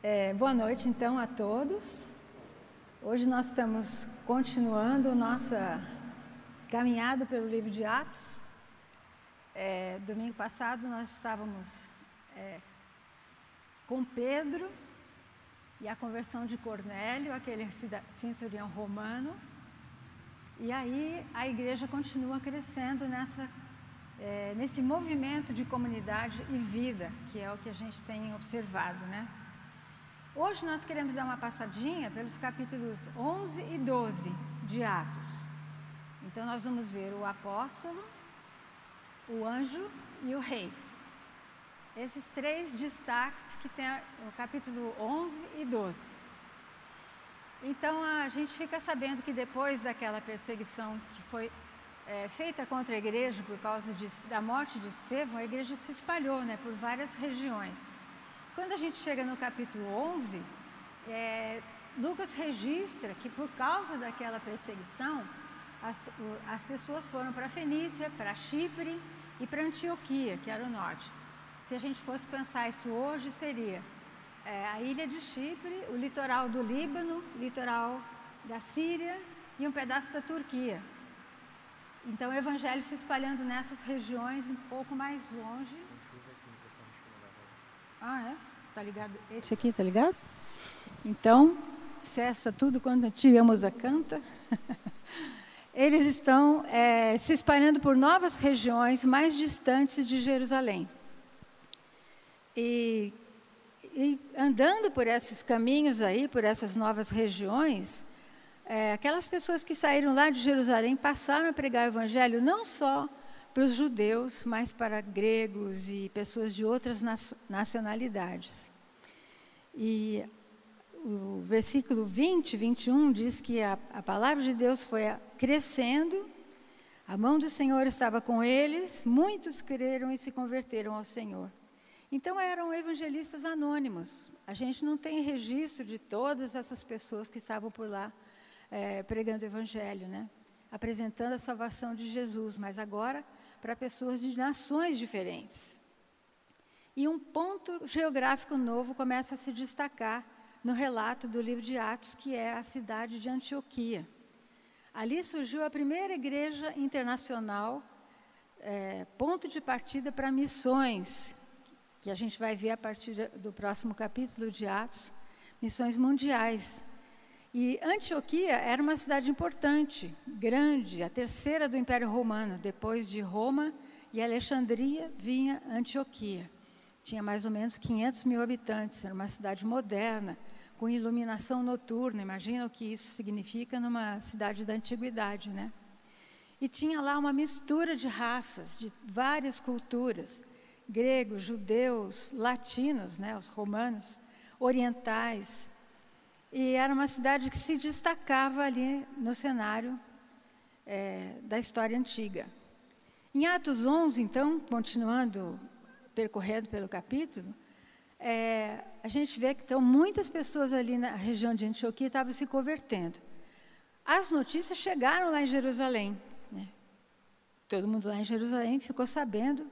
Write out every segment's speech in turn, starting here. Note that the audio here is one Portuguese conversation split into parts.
É, boa noite, então, a todos. Hoje nós estamos continuando nossa caminhada pelo livro de Atos. É, domingo passado nós estávamos é, com Pedro e a conversão de Cornélio, aquele centurião romano. E aí a igreja continua crescendo nessa, é, nesse movimento de comunidade e vida, que é o que a gente tem observado, né? Hoje nós queremos dar uma passadinha pelos capítulos 11 e 12 de Atos. Então nós vamos ver o apóstolo, o anjo e o rei. Esses três destaques que tem o capítulo 11 e 12. Então a gente fica sabendo que depois daquela perseguição que foi é, feita contra a igreja por causa de, da morte de Estevão, a igreja se espalhou né, por várias regiões. Quando a gente chega no capítulo 11, é, Lucas registra que por causa daquela perseguição, as, as pessoas foram para Fenícia, para Chipre e para Antioquia, que era o norte. Se a gente fosse pensar isso hoje, seria é, a ilha de Chipre, o litoral do Líbano, litoral da Síria e um pedaço da Turquia. Então, o evangelho se espalhando nessas regiões um pouco mais longe. Ah, é? Tá ligado? Esse aqui, tá ligado? Então, cessa tudo quando a canta. Eles estão é, se espalhando por novas regiões mais distantes de Jerusalém. E, e andando por esses caminhos aí, por essas novas regiões, é, aquelas pessoas que saíram lá de Jerusalém passaram a pregar o evangelho não só para os judeus, mas para gregos e pessoas de outras nacionalidades. E o versículo 20, 21 diz que a, a palavra de Deus foi crescendo, a mão do Senhor estava com eles, muitos creram e se converteram ao Senhor. Então eram evangelistas anônimos. A gente não tem registro de todas essas pessoas que estavam por lá é, pregando o evangelho, né? apresentando a salvação de Jesus, mas agora para pessoas de nações diferentes. E um ponto geográfico novo começa a se destacar no relato do livro de Atos, que é a cidade de Antioquia. Ali surgiu a primeira igreja internacional, é, ponto de partida para missões, que a gente vai ver a partir do próximo capítulo de Atos, missões mundiais. E Antioquia era uma cidade importante, grande, a terceira do Império Romano. Depois de Roma e Alexandria, vinha Antioquia. Tinha mais ou menos 500 mil habitantes, era uma cidade moderna, com iluminação noturna. Imagina o que isso significa numa cidade da antiguidade, né? E tinha lá uma mistura de raças, de várias culturas: gregos, judeus, latinos, né, os romanos, orientais, e era uma cidade que se destacava ali no cenário é, da história antiga. Em Atos 11, então, continuando percorrendo pelo capítulo, é, a gente vê que então, muitas pessoas ali na região de Antioquia estavam se convertendo. As notícias chegaram lá em Jerusalém. Né? Todo mundo lá em Jerusalém ficou sabendo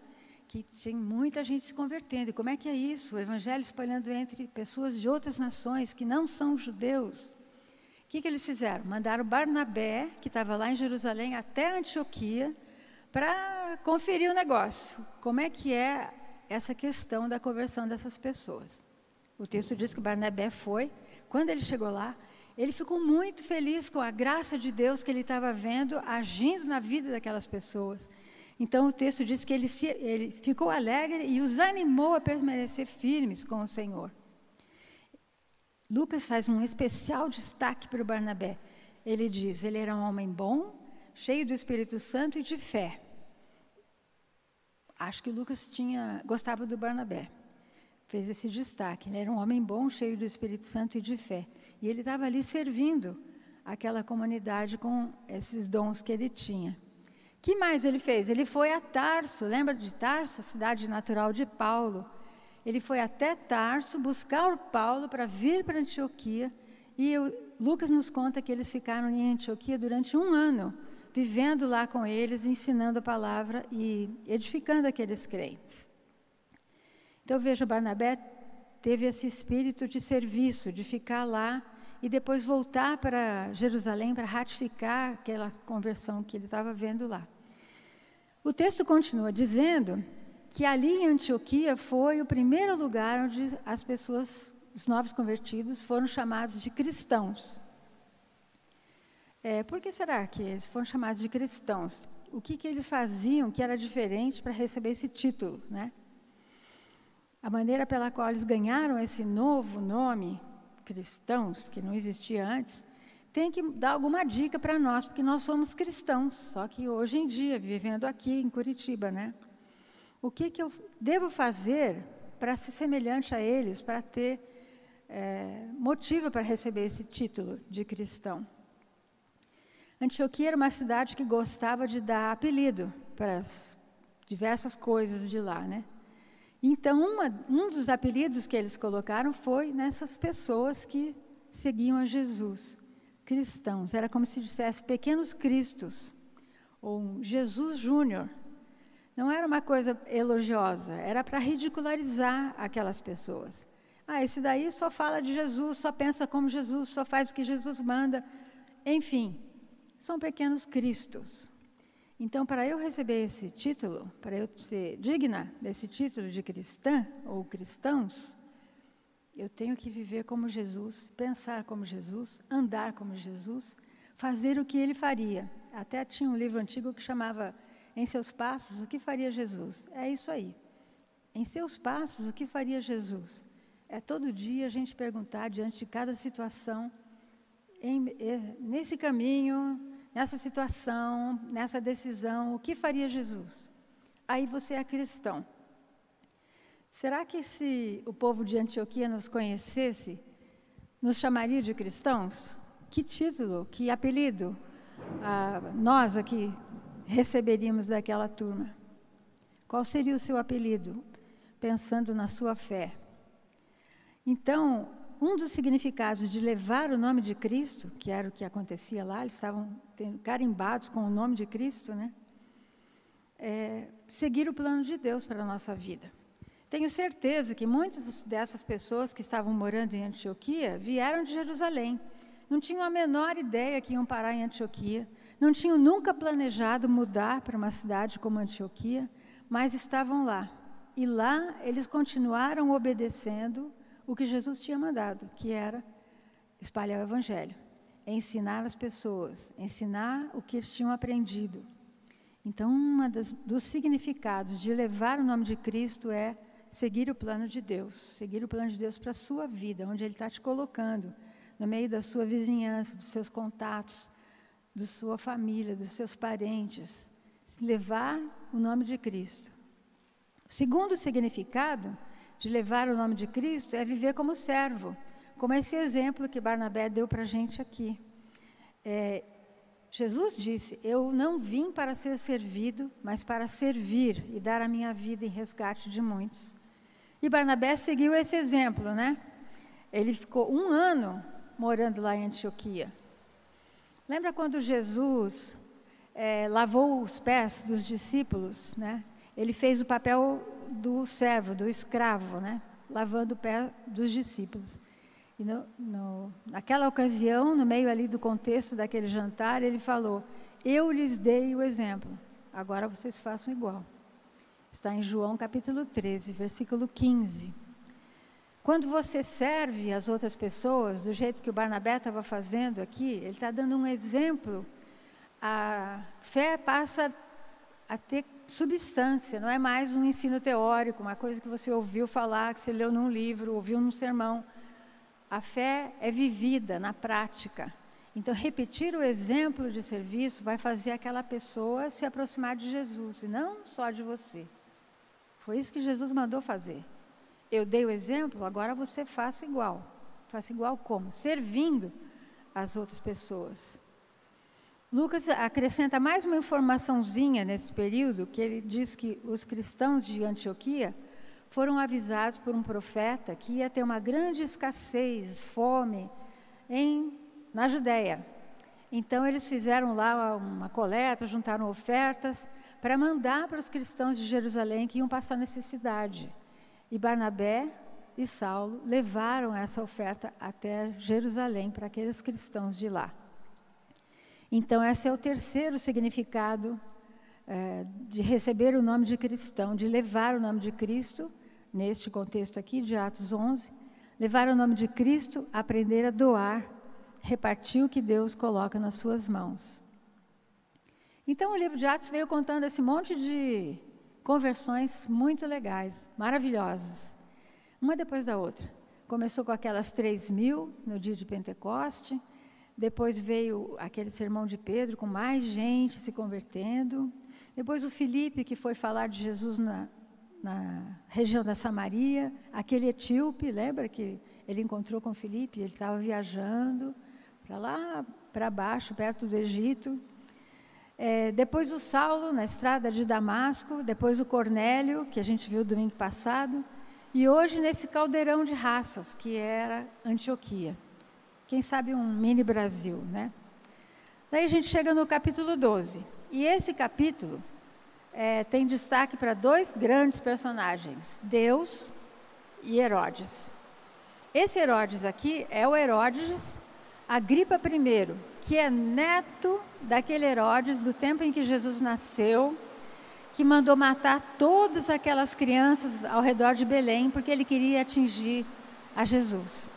que tem muita gente se convertendo. E como é que é isso? O evangelho espalhando entre pessoas de outras nações que não são judeus. O que, que eles fizeram? Mandaram Barnabé, que estava lá em Jerusalém, até Antioquia, para conferir o negócio. Como é que é essa questão da conversão dessas pessoas? O texto diz que Barnabé foi. Quando ele chegou lá, ele ficou muito feliz com a graça de Deus que ele estava vendo agindo na vida daquelas pessoas. Então o texto diz que ele, se, ele ficou alegre e os animou a permanecer firmes com o Senhor. Lucas faz um especial destaque para o Barnabé. Ele diz: ele era um homem bom, cheio do Espírito Santo e de fé. Acho que Lucas tinha gostava do Barnabé. Fez esse destaque. Ele era um homem bom, cheio do Espírito Santo e de fé. E ele estava ali servindo aquela comunidade com esses dons que ele tinha que mais ele fez? Ele foi a Tarso, lembra de Tarso, cidade natural de Paulo? Ele foi até Tarso buscar o Paulo para vir para Antioquia. E Lucas nos conta que eles ficaram em Antioquia durante um ano, vivendo lá com eles, ensinando a palavra e edificando aqueles crentes. Então veja, Barnabé teve esse espírito de serviço, de ficar lá e depois voltar para Jerusalém para ratificar aquela conversão que ele estava vendo lá. O texto continua dizendo que ali em Antioquia foi o primeiro lugar onde as pessoas, os novos convertidos, foram chamados de cristãos. É, por que será que eles foram chamados de cristãos? O que, que eles faziam que era diferente para receber esse título, né? A maneira pela qual eles ganharam esse novo nome, cristãos, que não existia antes, tem que dar alguma dica para nós, porque nós somos cristãos, só que hoje em dia, vivendo aqui em Curitiba, né? O que, que eu devo fazer para ser semelhante a eles, para ter é, motivo para receber esse título de cristão? Antioquia era uma cidade que gostava de dar apelido para as diversas coisas de lá, né? Então, uma, um dos apelidos que eles colocaram foi nessas pessoas que seguiam a Jesus, cristãos. Era como se dissesse pequenos cristos, ou Jesus Júnior. Não era uma coisa elogiosa, era para ridicularizar aquelas pessoas. Ah, esse daí só fala de Jesus, só pensa como Jesus, só faz o que Jesus manda. Enfim, são pequenos cristos. Então, para eu receber esse título, para eu ser digna desse título de cristã ou cristãos, eu tenho que viver como Jesus, pensar como Jesus, andar como Jesus, fazer o que ele faria. Até tinha um livro antigo que chamava Em Seus Passos, o que faria Jesus? É isso aí. Em seus passos, o que faria Jesus? É todo dia a gente perguntar diante de cada situação, em, nesse caminho, nessa situação, nessa decisão, o que faria Jesus? Aí você é cristão. Será que se o povo de Antioquia nos conhecesse, nos chamaria de cristãos? Que título, que apelido ah, nós aqui receberíamos daquela turma? Qual seria o seu apelido, pensando na sua fé? Então, um dos significados de levar o nome de Cristo, que era o que acontecia lá, eles estavam carimbados com o nome de Cristo, né? É, seguir o plano de Deus para a nossa vida. Tenho certeza que muitas dessas pessoas que estavam morando em Antioquia vieram de Jerusalém. Não tinham a menor ideia que iam parar em Antioquia, não tinham nunca planejado mudar para uma cidade como Antioquia, mas estavam lá. E lá eles continuaram obedecendo o que Jesus tinha mandado, que era espalhar o Evangelho, ensinar as pessoas, ensinar o que eles tinham aprendido. Então, um dos significados de levar o nome de Cristo é seguir o plano de Deus, seguir o plano de Deus para a sua vida, onde Ele está te colocando, no meio da sua vizinhança, dos seus contatos, da sua família, dos seus parentes. Levar o nome de Cristo. O segundo significado de levar o nome de Cristo é viver como servo, como esse exemplo que Barnabé deu para a gente aqui. É, Jesus disse: Eu não vim para ser servido, mas para servir e dar a minha vida em resgate de muitos. E Barnabé seguiu esse exemplo, né? Ele ficou um ano morando lá em Antioquia. Lembra quando Jesus é, lavou os pés dos discípulos, né? Ele fez o papel do servo, do escravo, né? lavando o pé dos discípulos. E no, no, naquela ocasião, no meio ali do contexto daquele jantar, ele falou: Eu lhes dei o exemplo, agora vocês façam igual. Está em João capítulo 13, versículo 15. Quando você serve as outras pessoas do jeito que o Barnabé estava fazendo aqui, ele está dando um exemplo. A fé passa a ter substância, não é mais um ensino teórico, uma coisa que você ouviu falar, que você leu num livro, ouviu num sermão. A fé é vivida na prática. Então, repetir o exemplo de serviço vai fazer aquela pessoa se aproximar de Jesus, e não só de você. Foi isso que Jesus mandou fazer. Eu dei o exemplo, agora você faça igual. Faça igual como? Servindo as outras pessoas. Lucas acrescenta mais uma informaçãozinha nesse período, que ele diz que os cristãos de Antioquia foram avisados por um profeta que ia ter uma grande escassez, fome em, na Judéia. Então eles fizeram lá uma coleta, juntaram ofertas para mandar para os cristãos de Jerusalém que iam passar necessidade. E Barnabé e Saulo levaram essa oferta até Jerusalém para aqueles cristãos de lá. Então, esse é o terceiro significado é, de receber o nome de cristão, de levar o nome de Cristo, neste contexto aqui de Atos 11, levar o nome de Cristo, aprender a doar, repartir o que Deus coloca nas suas mãos. Então, o livro de Atos veio contando esse monte de conversões muito legais, maravilhosas, uma depois da outra. Começou com aquelas três mil no dia de Pentecoste, depois veio aquele sermão de Pedro com mais gente se convertendo, depois o Felipe que foi falar de Jesus na, na região da Samaria, aquele etíope, lembra que ele encontrou com Felipe, ele estava viajando para lá para baixo, perto do Egito. É, depois o Saulo, na estrada de Damasco, depois o Cornélio, que a gente viu domingo passado, e hoje nesse caldeirão de raças, que era Antioquia. Quem sabe um mini Brasil, né? Daí a gente chega no capítulo 12. E esse capítulo é, tem destaque para dois grandes personagens, Deus e Herodes. Esse Herodes aqui é o Herodes Agripa I, que é neto daquele Herodes do tempo em que Jesus nasceu, que mandou matar todas aquelas crianças ao redor de Belém, porque ele queria atingir a Jesus.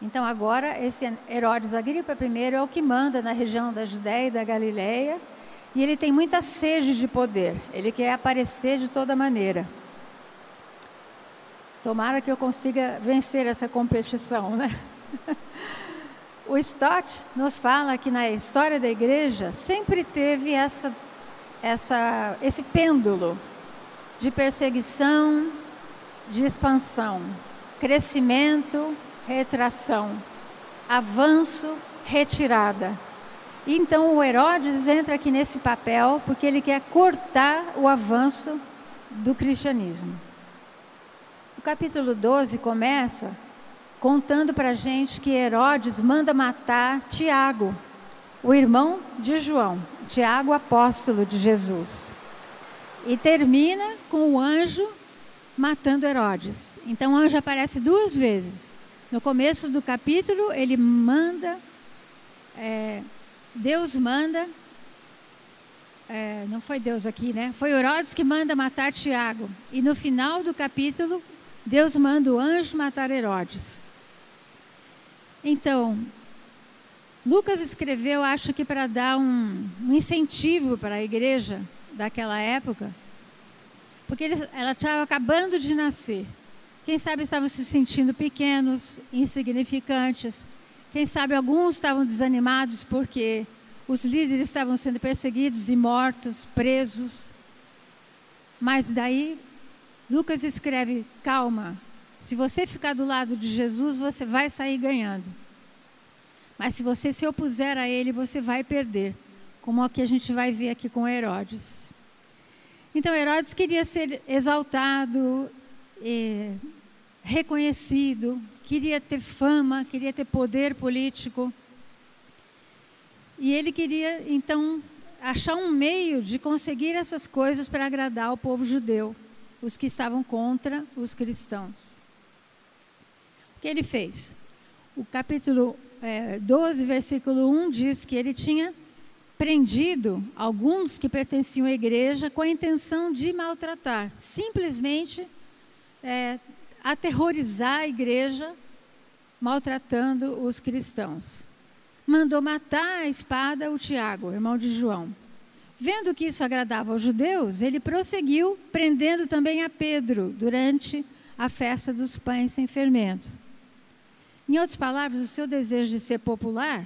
Então agora esse Herodes Agripa I é o que manda na região da Judéia e da Galileia, e ele tem muita sede de poder, ele quer aparecer de toda maneira. Tomara que eu consiga vencer essa competição, né? O Stott nos fala que na história da igreja sempre teve essa, essa, esse pêndulo de perseguição, de expansão, crescimento, retração, avanço, retirada. Então o Herodes entra aqui nesse papel porque ele quer cortar o avanço do cristianismo. O capítulo 12 começa contando para a gente que Herodes manda matar Tiago, o irmão de João, Tiago, apóstolo de Jesus. E termina com o anjo matando Herodes. Então o anjo aparece duas vezes. No começo do capítulo, ele manda, é, Deus manda, é, não foi Deus aqui, né? Foi Herodes que manda matar Tiago. E no final do capítulo, Deus manda o anjo matar Herodes. Então, Lucas escreveu, acho que para dar um, incentivo para a igreja daquela época, porque eles, ela estava acabando de nascer. Quem sabe estavam se sentindo pequenos, insignificantes. Quem sabe alguns estavam desanimados porque os líderes estavam sendo perseguidos e mortos, presos. Mas daí, Lucas escreve: calma, se você ficar do lado de Jesus, você vai sair ganhando. Mas se você se opuser a ele, você vai perder, como o que a gente vai ver aqui com Herodes. Então, Herodes queria ser exaltado, eh, reconhecido, queria ter fama, queria ter poder político. E ele queria, então, achar um meio de conseguir essas coisas para agradar o povo judeu, os que estavam contra os cristãos. O que ele fez? O capítulo é, 12, versículo 1 diz que ele tinha prendido alguns que pertenciam à igreja com a intenção de maltratar, simplesmente é, aterrorizar a igreja, maltratando os cristãos. Mandou matar a espada o Tiago, irmão de João. Vendo que isso agradava aos judeus, ele prosseguiu prendendo também a Pedro durante a festa dos pães sem fermento. Em outras palavras, o seu desejo de ser popular,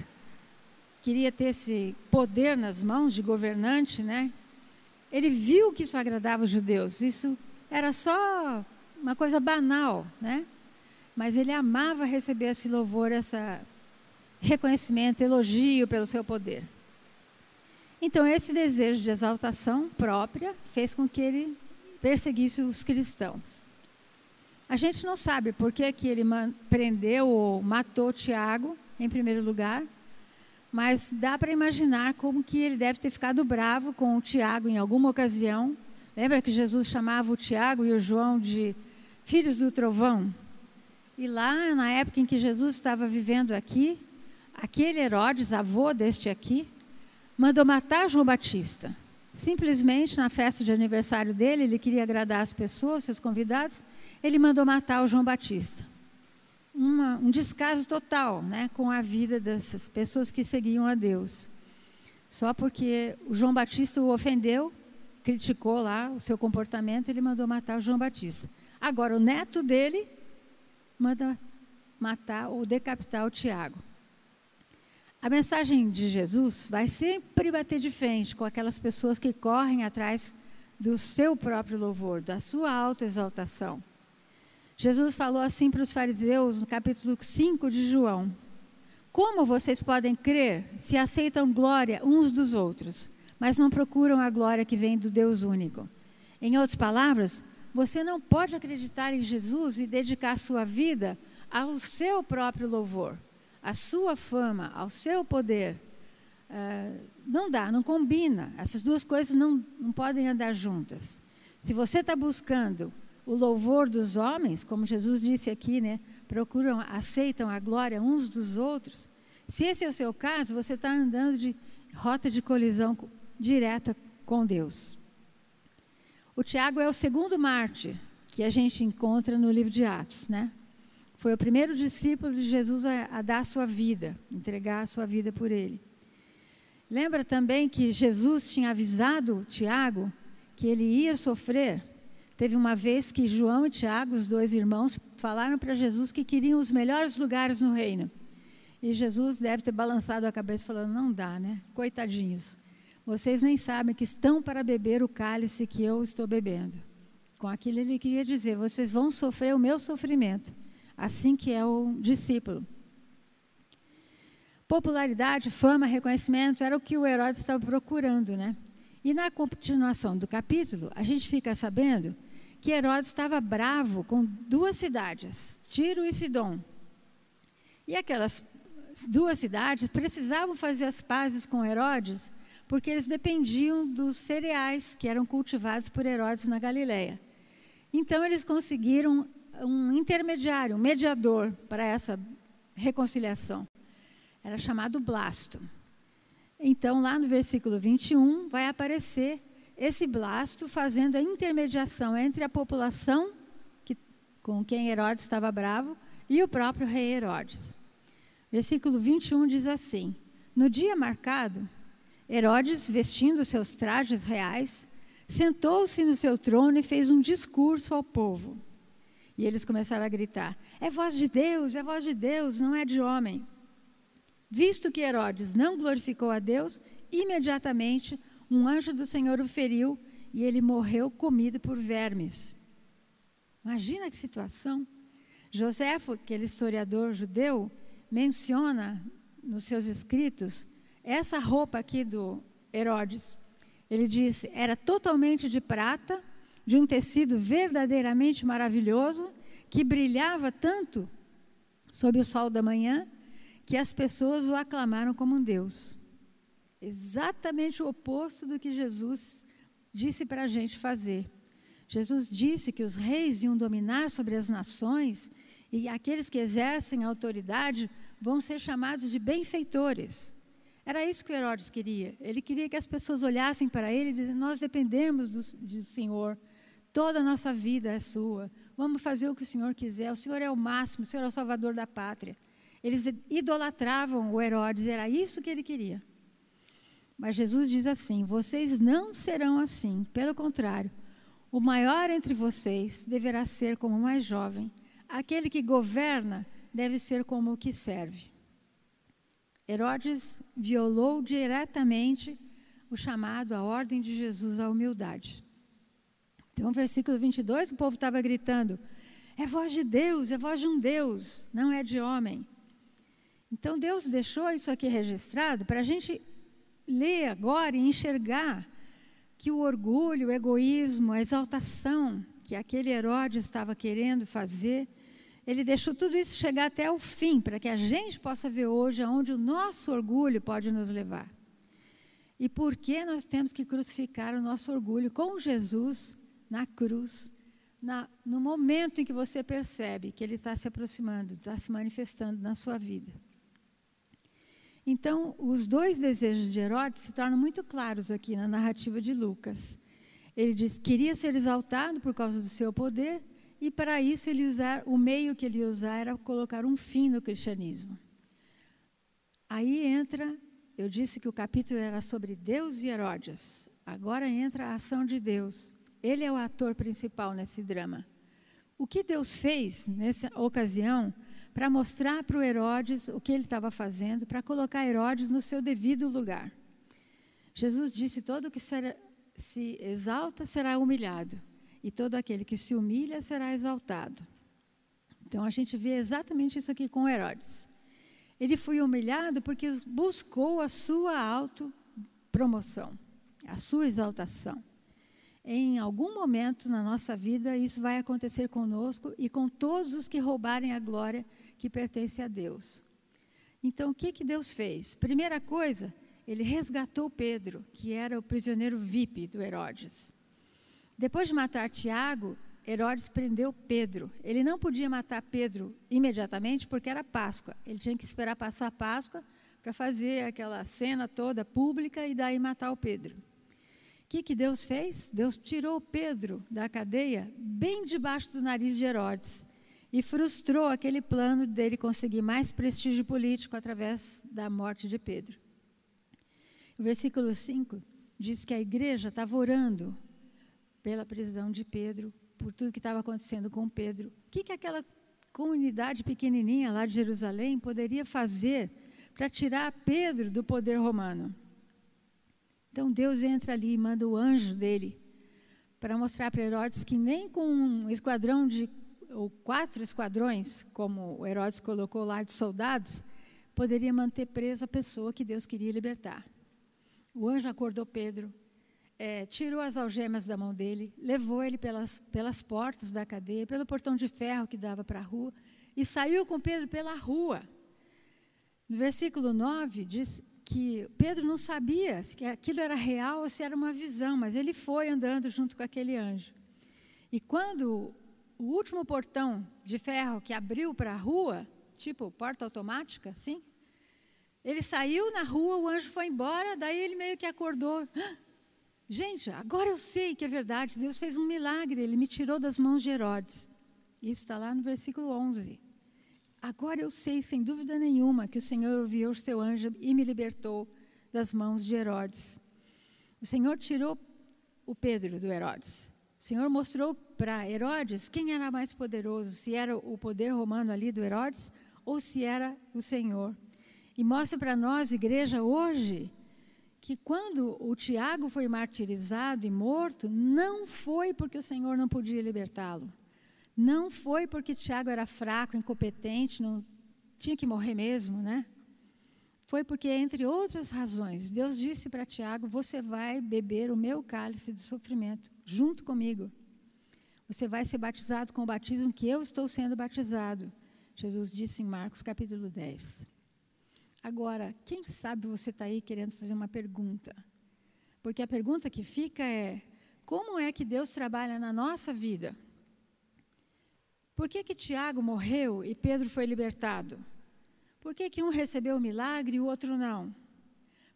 queria ter esse poder nas mãos de governante, né? Ele viu que isso agradava os judeus. Isso era só uma coisa banal, né? Mas ele amava receber esse louvor, esse reconhecimento, elogio pelo seu poder. Então, esse desejo de exaltação própria fez com que ele perseguisse os cristãos. A gente não sabe por que, que ele prendeu ou matou Tiago, em primeiro lugar, mas dá para imaginar como que ele deve ter ficado bravo com o Tiago em alguma ocasião. Lembra que Jesus chamava o Tiago e o João de filhos do trovão? E lá, na época em que Jesus estava vivendo aqui, aquele Herodes, avô deste aqui, mandou matar João Batista. Simplesmente na festa de aniversário dele, ele queria agradar as pessoas, seus convidados, ele mandou matar o João Batista. Uma, um descaso total né, com a vida dessas pessoas que seguiam a Deus. Só porque o João Batista o ofendeu, criticou lá o seu comportamento, ele mandou matar o João Batista. Agora, o neto dele manda matar ou decapitar o Tiago. A mensagem de Jesus vai sempre bater de frente com aquelas pessoas que correm atrás do seu próprio louvor, da sua autoexaltação. Jesus falou assim para os fariseus no capítulo 5 de João: Como vocês podem crer se aceitam glória uns dos outros, mas não procuram a glória que vem do Deus único? Em outras palavras, você não pode acreditar em Jesus e dedicar sua vida ao seu próprio louvor a sua fama, ao seu poder. Uh, não dá, não combina. Essas duas coisas não, não podem andar juntas. Se você está buscando o louvor dos homens, como Jesus disse aqui, né? Procuram, aceitam a glória uns dos outros. Se esse é o seu caso, você está andando de rota de colisão direta com Deus. O Tiago é o segundo mártir que a gente encontra no livro de Atos, né? Foi o primeiro discípulo de Jesus a, a dar sua vida, entregar a sua vida por ele. Lembra também que Jesus tinha avisado Tiago que ele ia sofrer? Teve uma vez que João e Tiago, os dois irmãos, falaram para Jesus que queriam os melhores lugares no reino. E Jesus deve ter balançado a cabeça falando: Não dá, né? Coitadinhos. Vocês nem sabem que estão para beber o cálice que eu estou bebendo. Com aquilo ele queria dizer: Vocês vão sofrer o meu sofrimento assim que é o discípulo. Popularidade, fama, reconhecimento era o que o Herodes estava procurando, né? E na continuação do capítulo, a gente fica sabendo que Herodes estava bravo com duas cidades, Tiro e Sidom. E aquelas duas cidades precisavam fazer as pazes com Herodes, porque eles dependiam dos cereais que eram cultivados por Herodes na Galileia. Então eles conseguiram um intermediário, um mediador para essa reconciliação. Era chamado Blasto. Então, lá no versículo 21, vai aparecer esse Blasto fazendo a intermediação entre a população que, com quem Herodes estava bravo e o próprio rei Herodes. Versículo 21 diz assim: No dia marcado, Herodes, vestindo seus trajes reais, sentou-se no seu trono e fez um discurso ao povo. E eles começaram a gritar: É voz de Deus, é voz de Deus, não é de homem. Visto que Herodes não glorificou a Deus, imediatamente um anjo do Senhor o feriu e ele morreu comido por vermes. Imagina que situação. Joséfo, aquele historiador judeu, menciona nos seus escritos essa roupa aqui do Herodes. Ele diz: era totalmente de prata de um tecido verdadeiramente maravilhoso, que brilhava tanto sob o sol da manhã, que as pessoas o aclamaram como um Deus. Exatamente o oposto do que Jesus disse para a gente fazer. Jesus disse que os reis iam dominar sobre as nações e aqueles que exercem autoridade vão ser chamados de benfeitores. Era isso que Herodes queria. Ele queria que as pessoas olhassem para ele e dissessem: Nós dependemos do, do Senhor, Toda a nossa vida é sua. Vamos fazer o que o Senhor quiser. O Senhor é o máximo, o Senhor é o salvador da pátria. Eles idolatravam o Herodes, era isso que ele queria. Mas Jesus diz assim: vocês não serão assim. Pelo contrário, o maior entre vocês deverá ser como o mais jovem. Aquele que governa deve ser como o que serve. Herodes violou diretamente o chamado, a ordem de Jesus à humildade. Então, versículo 22, o povo estava gritando: é voz de Deus, é voz de um Deus, não é de homem. Então, Deus deixou isso aqui registrado para a gente ler agora e enxergar que o orgulho, o egoísmo, a exaltação que aquele Herodes estava querendo fazer, ele deixou tudo isso chegar até o fim, para que a gente possa ver hoje aonde o nosso orgulho pode nos levar. E por que nós temos que crucificar o nosso orgulho com Jesus na cruz, na, no momento em que você percebe que ele está se aproximando, está se manifestando na sua vida. Então, os dois desejos de Herodes se tornam muito claros aqui na narrativa de Lucas. Ele diz que queria ser exaltado por causa do seu poder, e para isso ele usar o meio que ele ia usar era colocar um fim no cristianismo. Aí entra, eu disse que o capítulo era sobre Deus e Herodes. Agora entra a ação de Deus. Ele é o ator principal nesse drama. O que Deus fez nessa ocasião para mostrar para o Herodes o que ele estava fazendo, para colocar Herodes no seu devido lugar. Jesus disse: todo que se exalta será humilhado, e todo aquele que se humilha será exaltado. Então a gente vê exatamente isso aqui com Herodes. Ele foi humilhado porque buscou a sua autopromoção, a sua exaltação em algum momento na nossa vida, isso vai acontecer conosco e com todos os que roubarem a glória que pertence a Deus. Então, o que, que Deus fez? Primeira coisa, ele resgatou Pedro, que era o prisioneiro VIP do Herodes. Depois de matar Tiago, Herodes prendeu Pedro. Ele não podia matar Pedro imediatamente porque era Páscoa. Ele tinha que esperar passar a Páscoa para fazer aquela cena toda pública e daí matar o Pedro. O que, que Deus fez? Deus tirou Pedro da cadeia bem debaixo do nariz de Herodes e frustrou aquele plano dele conseguir mais prestígio político através da morte de Pedro. O versículo 5 diz que a igreja estava orando pela prisão de Pedro, por tudo que estava acontecendo com Pedro. O que, que aquela comunidade pequenininha lá de Jerusalém poderia fazer para tirar Pedro do poder romano? Então Deus entra ali e manda o anjo dele para mostrar para Herodes que nem com um esquadrão de ou quatro esquadrões, como Herodes colocou lá de soldados, poderia manter preso a pessoa que Deus queria libertar. O anjo acordou Pedro, é, tirou as algemas da mão dele, levou ele pelas, pelas portas da cadeia, pelo portão de ferro que dava para a rua, e saiu com Pedro pela rua. No versículo 9 diz que Pedro não sabia se aquilo era real ou se era uma visão, mas ele foi andando junto com aquele anjo. E quando o último portão de ferro que abriu para a rua, tipo porta automática, assim, ele saiu na rua, o anjo foi embora, daí ele meio que acordou. Gente, agora eu sei que é verdade, Deus fez um milagre, ele me tirou das mãos de Herodes. Isso está lá no versículo 11. Agora eu sei, sem dúvida nenhuma, que o Senhor enviou o seu anjo e me libertou das mãos de Herodes. O Senhor tirou o Pedro do Herodes. O Senhor mostrou para Herodes quem era mais poderoso, se era o poder romano ali do Herodes ou se era o Senhor. E mostra para nós, igreja, hoje, que quando o Tiago foi martirizado e morto, não foi porque o Senhor não podia libertá-lo. Não foi porque Tiago era fraco, incompetente, não tinha que morrer mesmo, né? Foi porque, entre outras razões, Deus disse para Tiago: Você vai beber o meu cálice de sofrimento junto comigo. Você vai ser batizado com o batismo que eu estou sendo batizado. Jesus disse em Marcos capítulo 10. Agora, quem sabe você está aí querendo fazer uma pergunta? Porque a pergunta que fica é: como é que Deus trabalha na nossa vida? Por que, que Tiago morreu e Pedro foi libertado? Por que, que um recebeu o milagre e o outro não?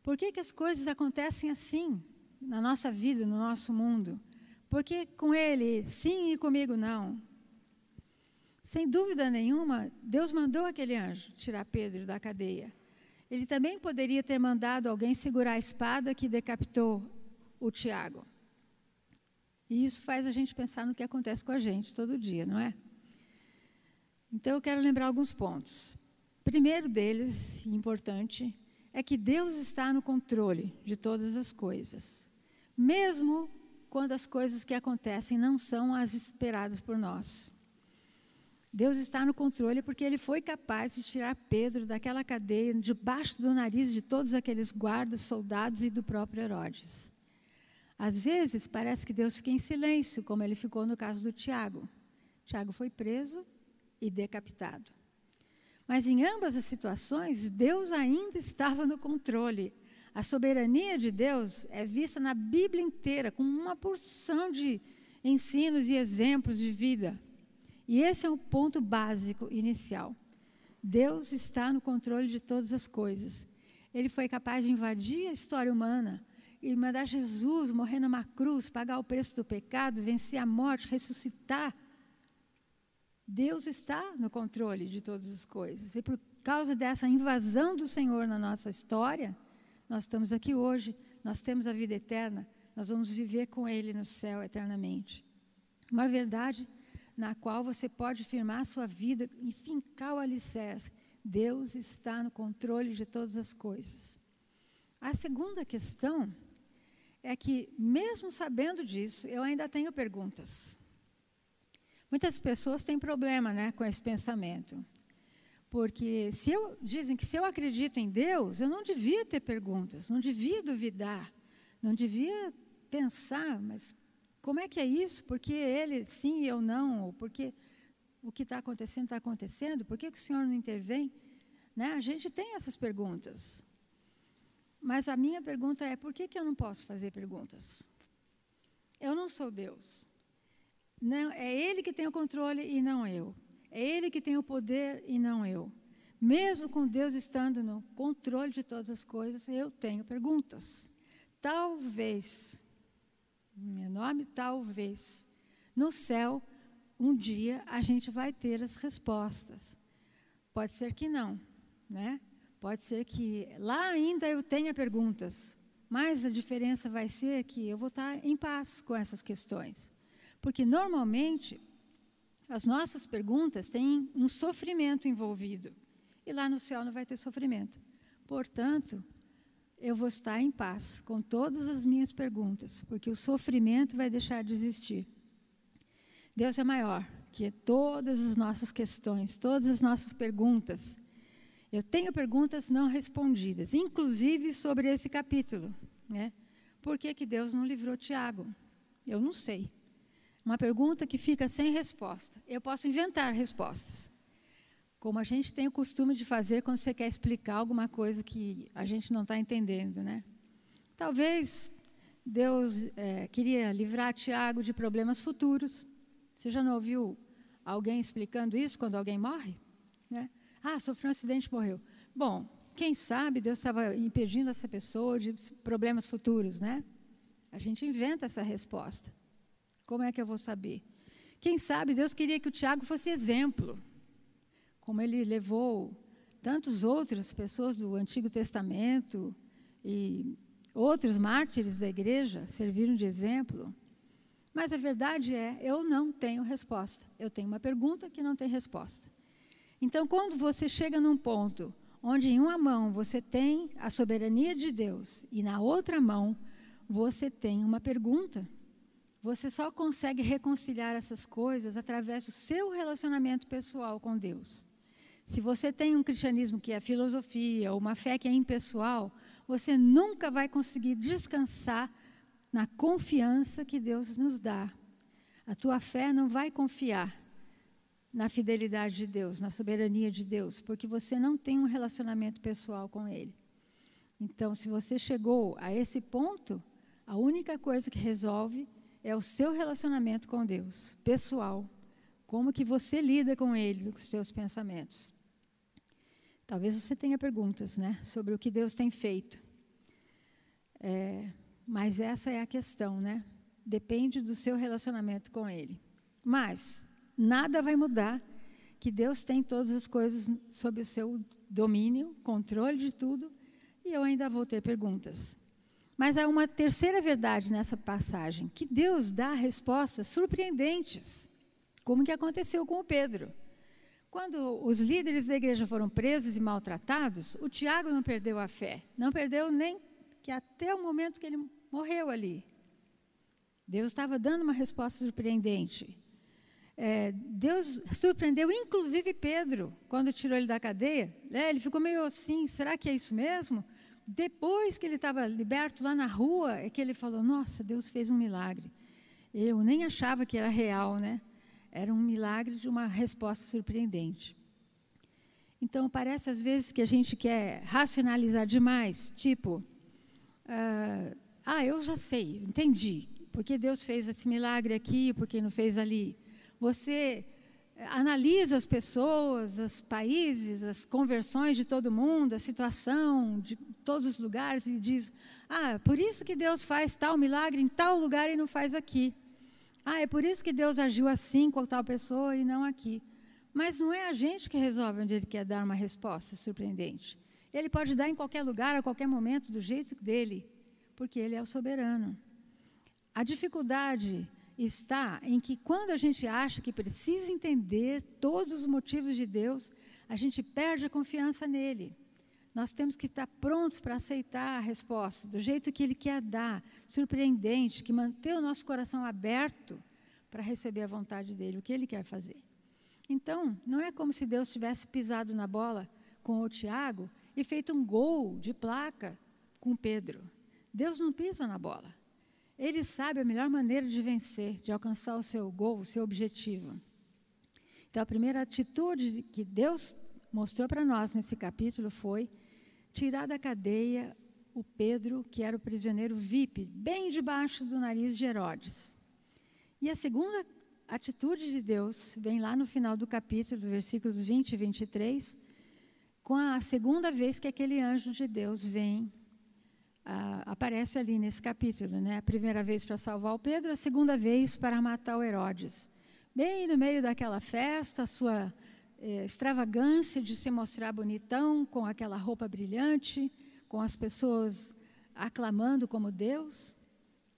Por que, que as coisas acontecem assim na nossa vida, no nosso mundo? Por que com ele sim e comigo não? Sem dúvida nenhuma, Deus mandou aquele anjo tirar Pedro da cadeia. Ele também poderia ter mandado alguém segurar a espada que decapitou o Tiago. E isso faz a gente pensar no que acontece com a gente todo dia, não é? Então eu quero lembrar alguns pontos. Primeiro deles, importante, é que Deus está no controle de todas as coisas, mesmo quando as coisas que acontecem não são as esperadas por nós. Deus está no controle porque ele foi capaz de tirar Pedro daquela cadeia debaixo do nariz de todos aqueles guardas, soldados e do próprio Herodes. Às vezes parece que Deus fica em silêncio, como ele ficou no caso do Tiago. Tiago foi preso, e decapitado. Mas em ambas as situações, Deus ainda estava no controle. A soberania de Deus é vista na Bíblia inteira, com uma porção de, ensinos e exemplos de vida. E esse é o ponto básico inicial. Deus está no controle de todas as coisas. Ele foi capaz de invadir a história humana e mandar Jesus morrer numa cruz, pagar o preço do pecado, vencer a morte, ressuscitar. Deus está no controle de todas as coisas. E por causa dessa invasão do Senhor na nossa história, nós estamos aqui hoje, nós temos a vida eterna, nós vamos viver com Ele no céu eternamente. Uma verdade na qual você pode firmar sua vida e fincar o alicerce. Deus está no controle de todas as coisas. A segunda questão é que, mesmo sabendo disso, eu ainda tenho perguntas. Muitas pessoas têm problema né, com esse pensamento. Porque se eu, dizem que se eu acredito em Deus, eu não devia ter perguntas, não devia duvidar, não devia pensar, mas como é que é isso? Por que ele sim e eu não? Ou porque o que está acontecendo está acontecendo? Por que, que o Senhor não intervém? Né? A gente tem essas perguntas. Mas a minha pergunta é: por que, que eu não posso fazer perguntas? Eu não sou Deus. Não, é Ele que tem o controle e não eu. É Ele que tem o poder e não eu. Mesmo com Deus estando no controle de todas as coisas, eu tenho perguntas. Talvez um enorme talvez. No céu, um dia a gente vai ter as respostas. Pode ser que não, né? Pode ser que lá ainda eu tenha perguntas, mas a diferença vai ser que eu vou estar em paz com essas questões. Porque normalmente as nossas perguntas têm um sofrimento envolvido. E lá no céu não vai ter sofrimento. Portanto, eu vou estar em paz com todas as minhas perguntas, porque o sofrimento vai deixar de existir. Deus é maior que todas as nossas questões, todas as nossas perguntas. Eu tenho perguntas não respondidas, inclusive sobre esse capítulo. Né? Por que, que Deus não livrou Tiago? Eu não sei. Uma pergunta que fica sem resposta. Eu posso inventar respostas como a gente tem o costume de fazer quando você quer explicar alguma coisa que a gente não está entendendo, né? Talvez Deus é, queria livrar Tiago de problemas futuros. Você já não ouviu alguém explicando isso quando alguém morre? Né? Ah, sofreu um acidente morreu. Bom, quem sabe Deus estava impedindo essa pessoa de problemas futuros, né? A gente inventa essa resposta. Como é que eu vou saber? Quem sabe Deus queria que o Tiago fosse exemplo como ele levou tantas outras pessoas do Antigo Testamento e outros mártires da igreja serviram de exemplo. Mas a verdade é, eu não tenho resposta. Eu tenho uma pergunta que não tem resposta. Então, quando você chega num ponto onde em uma mão você tem a soberania de Deus e na outra mão você tem uma pergunta, você só consegue reconciliar essas coisas através do seu relacionamento pessoal com Deus. Se você tem um cristianismo que é filosofia, ou uma fé que é impessoal, você nunca vai conseguir descansar na confiança que Deus nos dá. A tua fé não vai confiar na fidelidade de Deus, na soberania de Deus, porque você não tem um relacionamento pessoal com Ele. Então, se você chegou a esse ponto, a única coisa que resolve é o seu relacionamento com Deus, pessoal. Como que você lida com Ele, com os seus pensamentos. Talvez você tenha perguntas né, sobre o que Deus tem feito. É, mas essa é a questão, né? Depende do seu relacionamento com Ele. Mas nada vai mudar que Deus tem todas as coisas sob o seu domínio, controle de tudo, e eu ainda vou ter perguntas. Mas há uma terceira verdade nessa passagem, que Deus dá respostas surpreendentes, como que aconteceu com o Pedro. Quando os líderes da igreja foram presos e maltratados, o Tiago não perdeu a fé. Não perdeu nem que até o momento que ele morreu ali. Deus estava dando uma resposta surpreendente. É, Deus surpreendeu inclusive Pedro quando tirou ele da cadeia. É, ele ficou meio assim: será que é isso mesmo? Depois que ele estava liberto lá na rua, é que ele falou: Nossa, Deus fez um milagre. Eu nem achava que era real, né? Era um milagre de uma resposta surpreendente. Então, parece às vezes que a gente quer racionalizar demais, tipo, uh, ah, eu já sei, entendi. porque Deus fez esse milagre aqui, porque não fez ali. Você analisa as pessoas, os países, as conversões de todo mundo, a situação de todos os lugares e diz: ah, por isso que Deus faz tal milagre em tal lugar e não faz aqui. Ah, é por isso que Deus agiu assim com tal pessoa e não aqui. Mas não é a gente que resolve onde Ele quer dar uma resposta surpreendente. Ele pode dar em qualquer lugar, a qualquer momento, do jeito dele, porque Ele é o soberano. A dificuldade está em que quando a gente acha que precisa entender todos os motivos de Deus, a gente perde a confiança nele. Nós temos que estar prontos para aceitar a resposta, do jeito que Ele quer dar, surpreendente, que manter o nosso coração aberto para receber a vontade dEle, o que Ele quer fazer. Então, não é como se Deus tivesse pisado na bola com o Tiago e feito um gol de placa com Pedro. Deus não pisa na bola. Ele sabe a melhor maneira de vencer, de alcançar o seu gol, o seu objetivo. Então, a primeira atitude que Deus mostrou para nós nesse capítulo foi tirar da cadeia o Pedro, que era o prisioneiro VIP, bem debaixo do nariz de Herodes. E a segunda atitude de Deus vem lá no final do capítulo, versículos 20 e 23, com a segunda vez que aquele anjo de Deus vem aparece ali nesse capítulo, né? A primeira vez para salvar o Pedro, a segunda vez para matar o Herodes. Bem no meio daquela festa, a sua eh, extravagância de se mostrar bonitão, com aquela roupa brilhante, com as pessoas aclamando como Deus.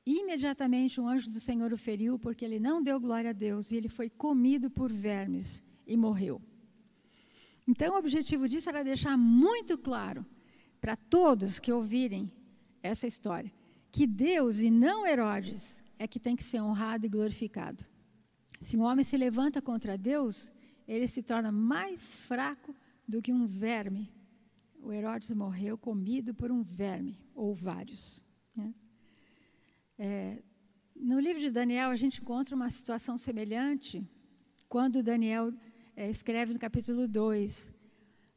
Imediatamente um anjo do Senhor o feriu, porque ele não deu glória a Deus e ele foi comido por vermes e morreu. Então, o objetivo disso era deixar muito claro para todos que ouvirem essa história. Que Deus e não Herodes é que tem que ser honrado e glorificado. Se um homem se levanta contra Deus, ele se torna mais fraco do que um verme. O Herodes morreu comido por um verme, ou vários. Né? É, no livro de Daniel, a gente encontra uma situação semelhante, quando Daniel é, escreve no capítulo 2: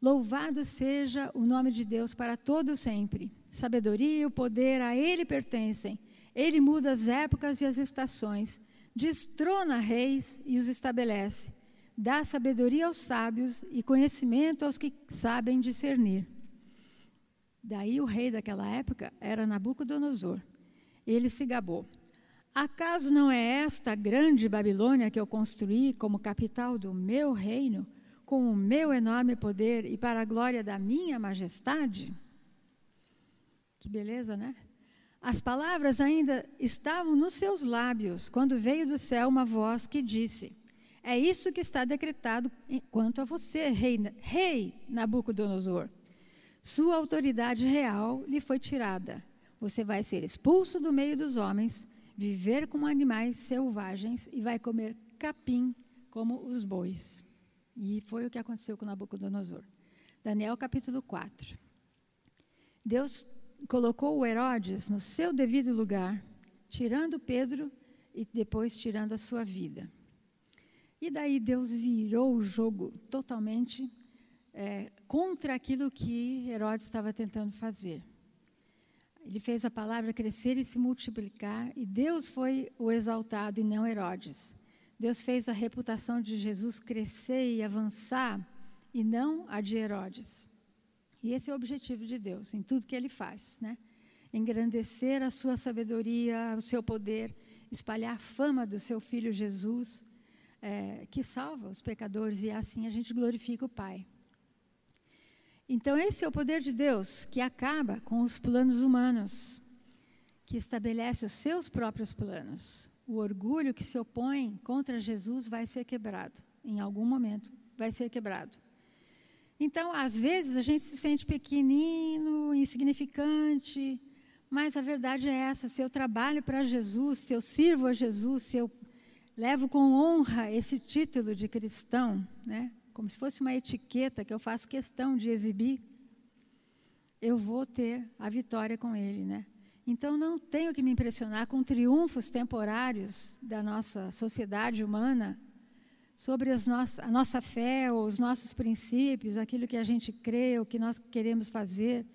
Louvado seja o nome de Deus para todo sempre sabedoria e o poder a Ele pertencem. Ele muda as épocas e as estações, destrona reis e os estabelece. Dá sabedoria aos sábios e conhecimento aos que sabem discernir. Daí o rei daquela época era Nabucodonosor. Ele se gabou. Acaso não é esta grande Babilônia que eu construí como capital do meu reino, com o meu enorme poder e para a glória da minha majestade? Que beleza, né? As palavras ainda estavam nos seus lábios quando veio do céu uma voz que disse: É isso que está decretado quanto a você, rei, rei Nabucodonosor. Sua autoridade real lhe foi tirada. Você vai ser expulso do meio dos homens, viver como animais selvagens e vai comer capim como os bois. E foi o que aconteceu com Nabucodonosor. Daniel capítulo 4. Deus colocou o Herodes no seu devido lugar, tirando Pedro e depois tirando a sua vida. E daí Deus virou o jogo totalmente é, contra aquilo que Herodes estava tentando fazer. Ele fez a palavra crescer e se multiplicar, e Deus foi o exaltado e não Herodes. Deus fez a reputação de Jesus crescer e avançar, e não a de Herodes. E esse é o objetivo de Deus em tudo que ele faz, né? Engrandecer a sua sabedoria, o seu poder, espalhar a fama do seu filho Jesus, é, que salva os pecadores e assim a gente glorifica o Pai. Então, esse é o poder de Deus que acaba com os planos humanos, que estabelece os seus próprios planos. O orgulho que se opõe contra Jesus vai ser quebrado, em algum momento vai ser quebrado. Então, às vezes, a gente se sente pequenino, insignificante, mas a verdade é essa: se eu trabalho para Jesus, se eu sirvo a Jesus, se eu levo com honra esse título de cristão, né, como se fosse uma etiqueta que eu faço questão de exibir, eu vou ter a vitória com Ele. Né? Então, não tenho que me impressionar com triunfos temporários da nossa sociedade humana sobre no a nossa fé, ou os nossos princípios, aquilo que a gente crê, o que nós queremos fazer.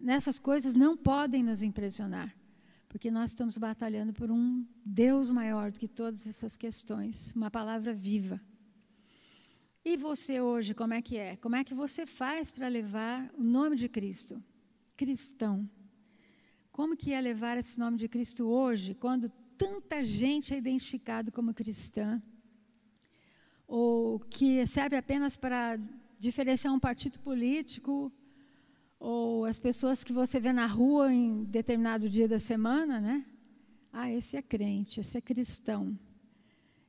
Nessas coisas não podem nos impressionar, porque nós estamos batalhando por um Deus maior do que todas essas questões, uma palavra viva. E você hoje, como é que é? Como é que você faz para levar o nome de Cristo? Cristão. Como que é levar esse nome de Cristo hoje, quando tanta gente é identificado como cristã? Ou que serve apenas para diferenciar um partido político, ou as pessoas que você vê na rua em determinado dia da semana, né? Ah, esse é crente, esse é cristão.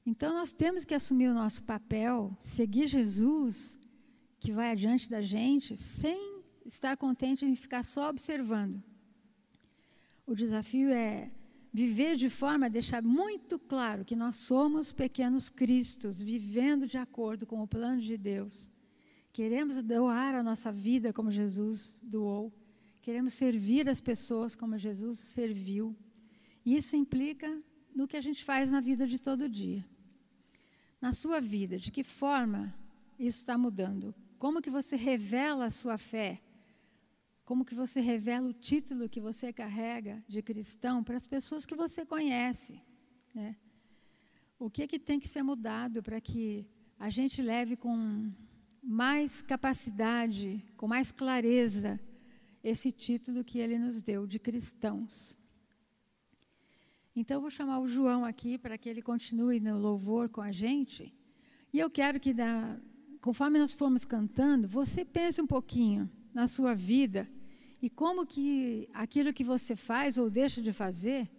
Então nós temos que assumir o nosso papel, seguir Jesus, que vai adiante da gente, sem estar contente em ficar só observando. O desafio é viver de forma a deixar muito claro que nós somos pequenos cristos, vivendo de acordo com o plano de Deus. Queremos doar a nossa vida como Jesus doou. Queremos servir as pessoas como Jesus serviu. Isso implica no que a gente faz na vida de todo dia na sua vida, de que forma isso está mudando? Como que você revela a sua fé? Como que você revela o título que você carrega de cristão para as pessoas que você conhece? Né? O que, que tem que ser mudado para que a gente leve com mais capacidade, com mais clareza, esse título que ele nos deu de cristãos? Então, eu vou chamar o João aqui para que ele continue no louvor com a gente. E eu quero que, da, conforme nós formos cantando, você pense um pouquinho na sua vida e como que aquilo que você faz ou deixa de fazer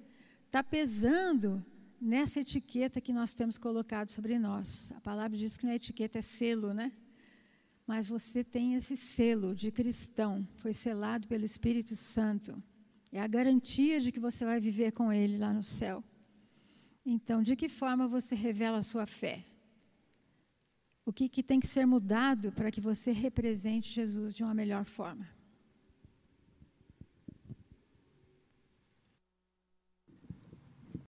está pesando nessa etiqueta que nós temos colocado sobre nós. A palavra diz que não é etiqueta, é selo, né? Mas você tem esse selo de cristão, foi selado pelo Espírito Santo. É a garantia de que você vai viver com Ele lá no céu. Então, de que forma você revela a sua fé? O que, que tem que ser mudado para que você represente Jesus de uma melhor forma?